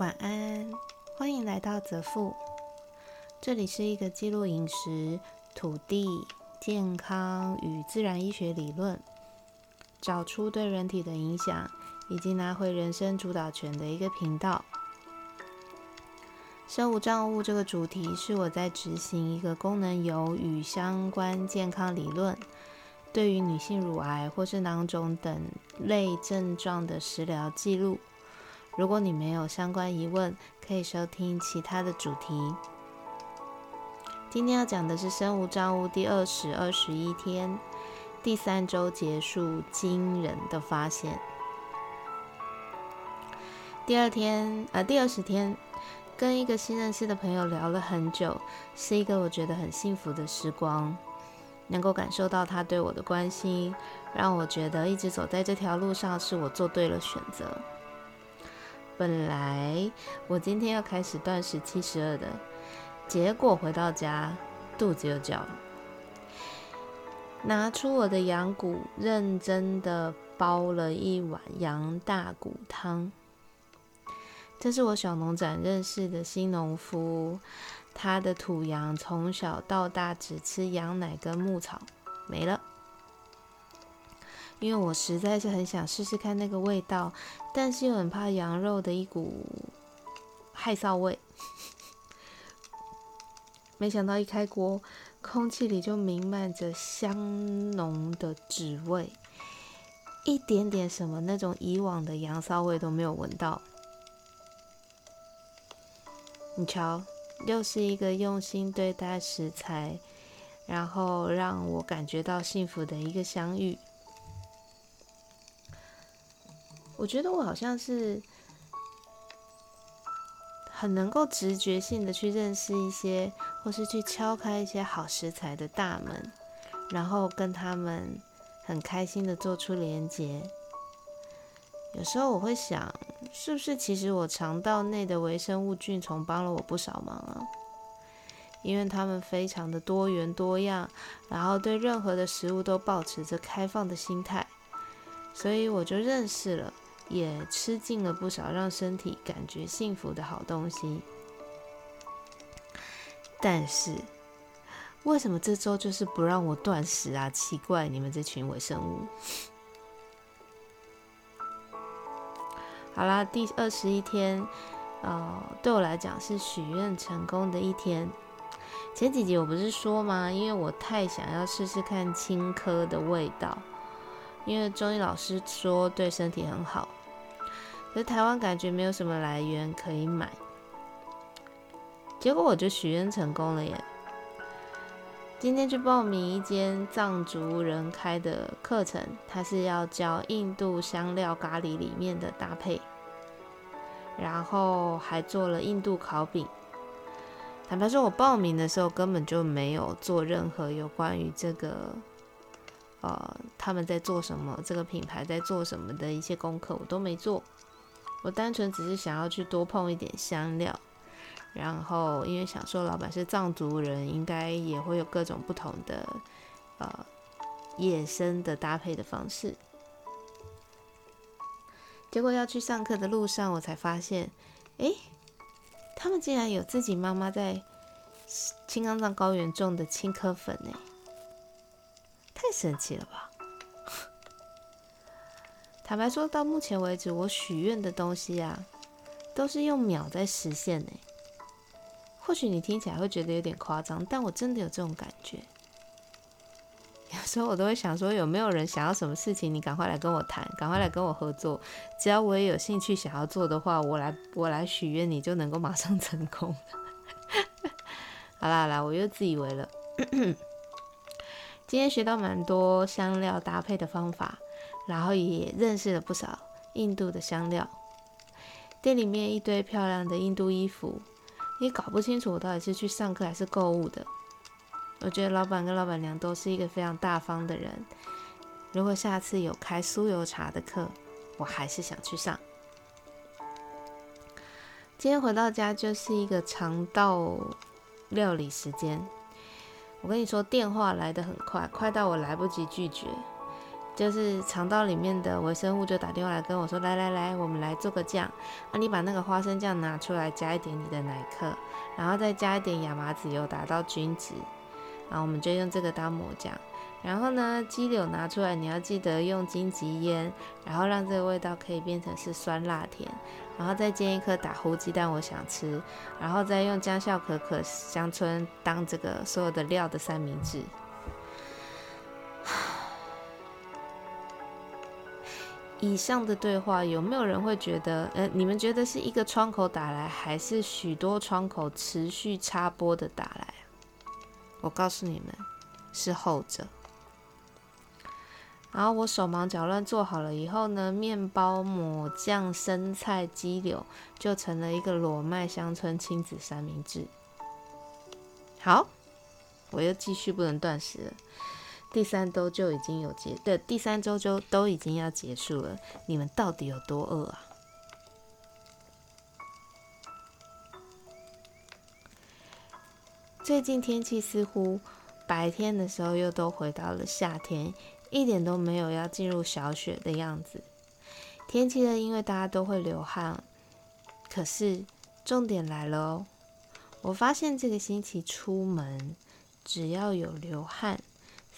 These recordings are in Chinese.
晚安，欢迎来到泽富。这里是一个记录饮食、土地、健康与自然医学理论，找出对人体的影响，以及拿回人生主导权的一个频道。生物账物这个主题是我在执行一个功能油与相关健康理论，对于女性乳癌或是囊肿等类症状的食疗记录。如果你没有相关疑问，可以收听其他的主题。今天要讲的是生物账物第二十二十一天，第三周结束，惊人的发现。第二天，呃，第二十天，跟一个新认识的朋友聊了很久，是一个我觉得很幸福的时光。能够感受到他对我的关心，让我觉得一直走在这条路上是我做对了选择。本来我今天要开始断食七十二的。结果回到家，肚子又叫了。拿出我的羊骨，认真的煲了一碗羊大骨汤。这是我小农展认识的新农夫，他的土羊从小到大只吃羊奶跟牧草，没了。因为我实在是很想试试看那个味道，但是又很怕羊肉的一股害臊味。没想到一开锅，空气里就弥漫着香浓的纸味，一点点什么那种以往的羊骚味都没有闻到。你瞧，又是一个用心对待食材，然后让我感觉到幸福的一个相遇。我觉得我好像是。很能够直觉性的去认识一些，或是去敲开一些好食材的大门，然后跟他们很开心的做出连接。有时候我会想，是不是其实我肠道内的微生物菌虫帮了我不少忙啊？因为他们非常的多元多样，然后对任何的食物都保持着开放的心态，所以我就认识了。也吃进了不少让身体感觉幸福的好东西，但是为什么这周就是不让我断食啊？奇怪，你们这群微生物！好啦，第二十一天，呃，对我来讲是许愿成功的一天。前几集我不是说吗？因为我太想要试试看青稞的味道，因为中医老师说对身体很好。可是台湾感觉没有什么来源可以买，结果我就许愿成功了耶！今天去报名一间藏族人开的课程，他是要教印度香料咖喱里面的搭配，然后还做了印度烤饼。坦白说，我报名的时候根本就没有做任何有关于这个，呃，他们在做什么，这个品牌在做什么的一些功课，我都没做。我单纯只是想要去多碰一点香料，然后因为想说老板是藏族人，应该也会有各种不同的呃野生的搭配的方式。结果要去上课的路上，我才发现，哎，他们竟然有自己妈妈在青冈藏高原种的青稞粉呢，太神奇了吧！坦白说，到目前为止，我许愿的东西啊，都是用秒在实现呢。或许你听起来会觉得有点夸张，但我真的有这种感觉。有时候我都会想说，有没有人想要什么事情，你赶快来跟我谈，赶快来跟我合作。只要我也有兴趣想要做的话，我来我来许愿，你就能够马上 成功。好啦好啦，我又自以为了。今天学到蛮多香料搭配的方法。然后也认识了不少印度的香料，店里面一堆漂亮的印度衣服，也搞不清楚我到底是去上课还是购物的。我觉得老板跟老板娘都是一个非常大方的人。如果下次有开酥油茶的课，我还是想去上。今天回到家就是一个肠道料理时间。我跟你说，电话来的很快，快到我来不及拒绝。就是肠道里面的微生物就打电话来跟我说：“来来来，我们来做个酱啊！你把那个花生酱拿出来，加一点你的奶克，然后再加一点亚麻籽油，达到均值，然后我们就用这个当抹酱。然后呢，鸡柳拿出来，你要记得用荆棘腌，然后让这个味道可以变成是酸辣甜。然后再煎一颗打糊鸡蛋，我想吃，然后再用姜、笑可可、香椿当这个所有的料的三明治。”以上的对话有没有人会觉得，呃，你们觉得是一个窗口打来，还是许多窗口持续插播的打来？我告诉你们，是后者。然后我手忙脚乱做好了以后呢，面包、抹酱、生菜、鸡柳就成了一个裸麦乡村亲子三明治。好，我又继续不能断食了。第三周就已经有结，对，第三周就都已经要结束了。你们到底有多饿啊？最近天气似乎白天的时候又都回到了夏天，一点都没有要进入小雪的样子。天气呢，因为大家都会流汗。可是重点来了哦，我发现这个星期出门只要有流汗。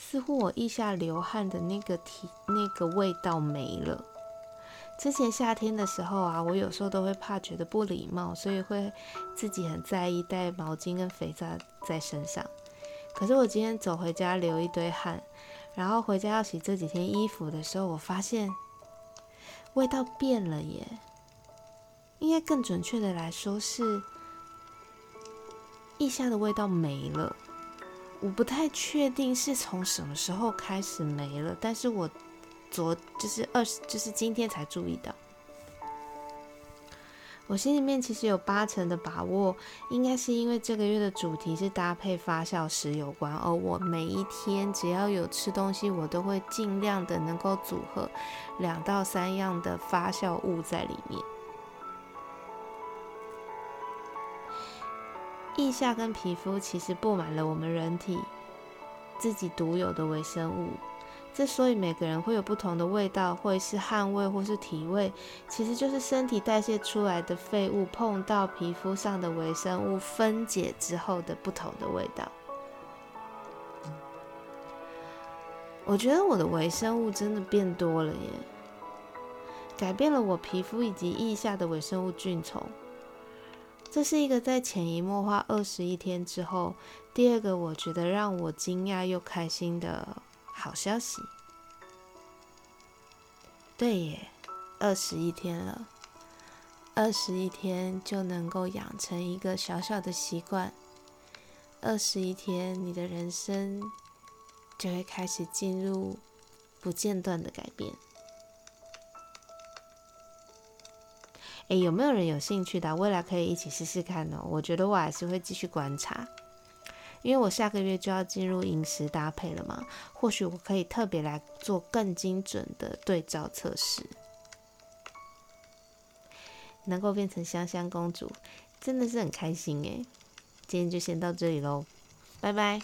似乎我腋下流汗的那个体那个味道没了。之前夏天的时候啊，我有时候都会怕觉得不礼貌，所以会自己很在意带毛巾跟肥皂在身上。可是我今天走回家流一堆汗，然后回家要洗这几天衣服的时候，我发现味道变了耶。应该更准确的来说是，腋下的味道没了。我不太确定是从什么时候开始没了，但是我昨就是二十，就是今天才注意到。我心里面其实有八成的把握，应该是因为这个月的主题是搭配发酵食有关，而我每一天只要有吃东西，我都会尽量的能够组合两到三样的发酵物在里面。腋下跟皮肤其实布满了我们人体自己独有的微生物，之所以每个人会有不同的味道，或是汗味，或是体味，其实就是身体代谢出来的废物碰到皮肤上的微生物分解之后的不同的味道。我觉得我的微生物真的变多了耶，改变了我皮肤以及腋下的微生物菌丛。这是一个在潜移默化二十一天之后，第二个我觉得让我惊讶又开心的好消息。对耶，二十一天了，二十一天就能够养成一个小小的习惯，二十一天你的人生就会开始进入不间断的改变。诶，有没有人有兴趣的？未来可以一起试试看哦。我觉得我还是会继续观察，因为我下个月就要进入饮食搭配了嘛。或许我可以特别来做更精准的对照测试，能够变成香香公主，真的是很开心诶。今天就先到这里喽，拜拜。